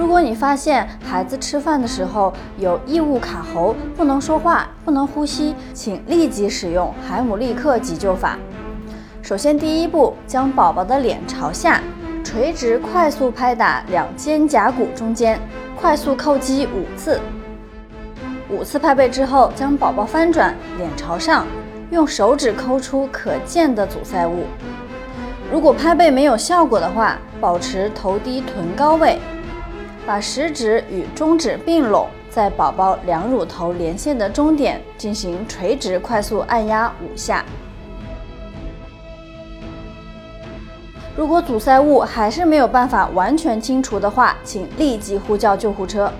如果你发现孩子吃饭的时候有异物卡喉，不能说话，不能呼吸，请立即使用海姆立克急救法。首先，第一步，将宝宝的脸朝下，垂直快速拍打两肩胛骨中间，快速叩击五次。五次拍背之后，将宝宝翻转，脸朝上，用手指抠出可见的阻塞物。如果拍背没有效果的话，保持头低臀高位。把食指与中指并拢，在宝宝两乳头连线的中点进行垂直快速按压五下。如果阻塞物还是没有办法完全清除的话，请立即呼叫救护车。